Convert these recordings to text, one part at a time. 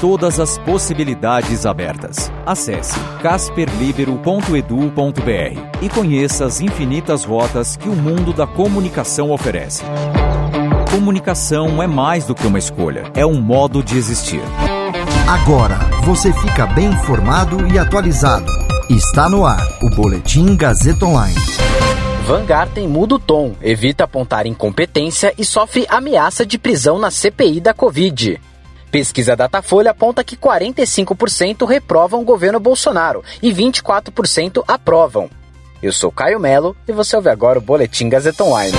Todas as possibilidades abertas. Acesse casperlibero.edu.br e conheça as infinitas rotas que o mundo da comunicação oferece. Comunicação é mais do que uma escolha, é um modo de existir. Agora você fica bem informado e atualizado. Está no ar o Boletim Gazeta Online. Van Garten muda o tom, evita apontar incompetência e sofre ameaça de prisão na CPI da Covid. Pesquisa Datafolha aponta que 45% reprovam o governo Bolsonaro e 24% aprovam. Eu sou Caio Melo e você ouve agora o Boletim Gazeta Online.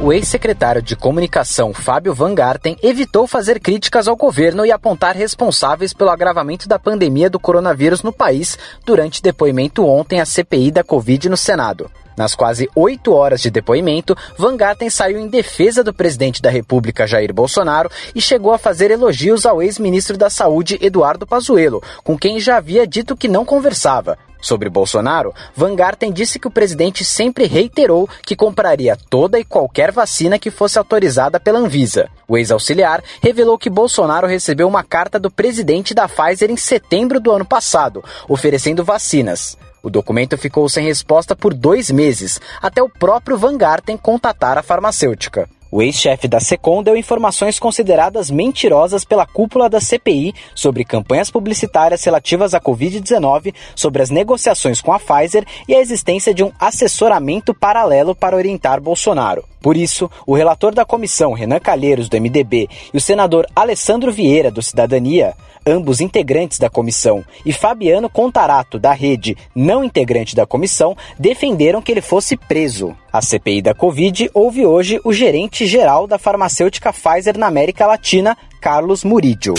O ex-secretário de Comunicação Fábio Van Garten evitou fazer críticas ao governo e apontar responsáveis pelo agravamento da pandemia do coronavírus no país durante depoimento ontem à CPI da Covid no Senado. Nas quase oito horas de depoimento, Van Garten saiu em defesa do presidente da República, Jair Bolsonaro, e chegou a fazer elogios ao ex-ministro da Saúde, Eduardo Pazuello, com quem já havia dito que não conversava. Sobre Bolsonaro, Van Garten disse que o presidente sempre reiterou que compraria toda e qualquer vacina que fosse autorizada pela Anvisa. O ex-auxiliar revelou que Bolsonaro recebeu uma carta do presidente da Pfizer em setembro do ano passado, oferecendo vacinas. O documento ficou sem resposta por dois meses, até o próprio Van Garten contatar a farmacêutica. O ex-chefe da SECOM deu informações consideradas mentirosas pela cúpula da CPI sobre campanhas publicitárias relativas à Covid-19, sobre as negociações com a Pfizer e a existência de um assessoramento paralelo para orientar Bolsonaro. Por isso, o relator da comissão, Renan Calheiros, do MDB, e o senador Alessandro Vieira, do Cidadania, ambos integrantes da comissão, e Fabiano Contarato, da rede, não integrante da comissão, defenderam que ele fosse preso. A CPI da Covid houve hoje o gerente geral da farmacêutica Pfizer na América Latina, Carlos Murídio.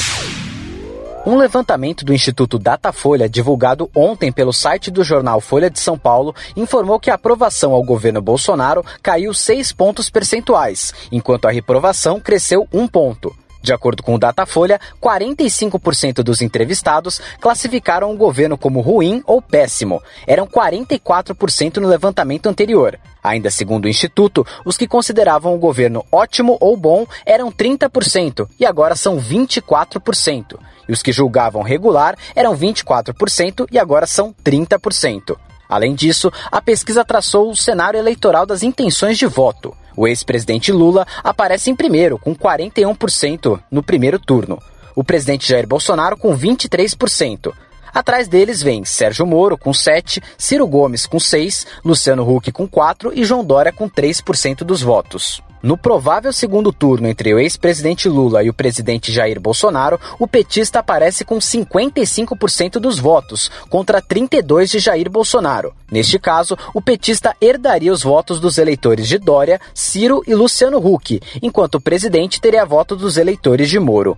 Um levantamento do Instituto Datafolha, divulgado ontem pelo site do jornal Folha de São Paulo, informou que a aprovação ao governo Bolsonaro caiu 6 pontos percentuais, enquanto a reprovação cresceu 1 ponto. De acordo com o Datafolha, 45% dos entrevistados classificaram o governo como ruim ou péssimo. Eram 44% no levantamento anterior. Ainda segundo o Instituto, os que consideravam o governo ótimo ou bom eram 30% e agora são 24%. E os que julgavam regular eram 24% e agora são 30%. Além disso, a pesquisa traçou o cenário eleitoral das intenções de voto. O ex-presidente Lula aparece em primeiro, com 41% no primeiro turno. O presidente Jair Bolsonaro com 23%. Atrás deles vem Sérgio Moro com 7, Ciro Gomes com 6, Luciano Huck com 4 e João Dória com 3% dos votos. No provável segundo turno entre o ex-presidente Lula e o presidente Jair Bolsonaro, o petista aparece com 55% dos votos, contra 32% de Jair Bolsonaro. Neste caso, o petista herdaria os votos dos eleitores de Dória, Ciro e Luciano Huck, enquanto o presidente teria voto dos eleitores de Moro.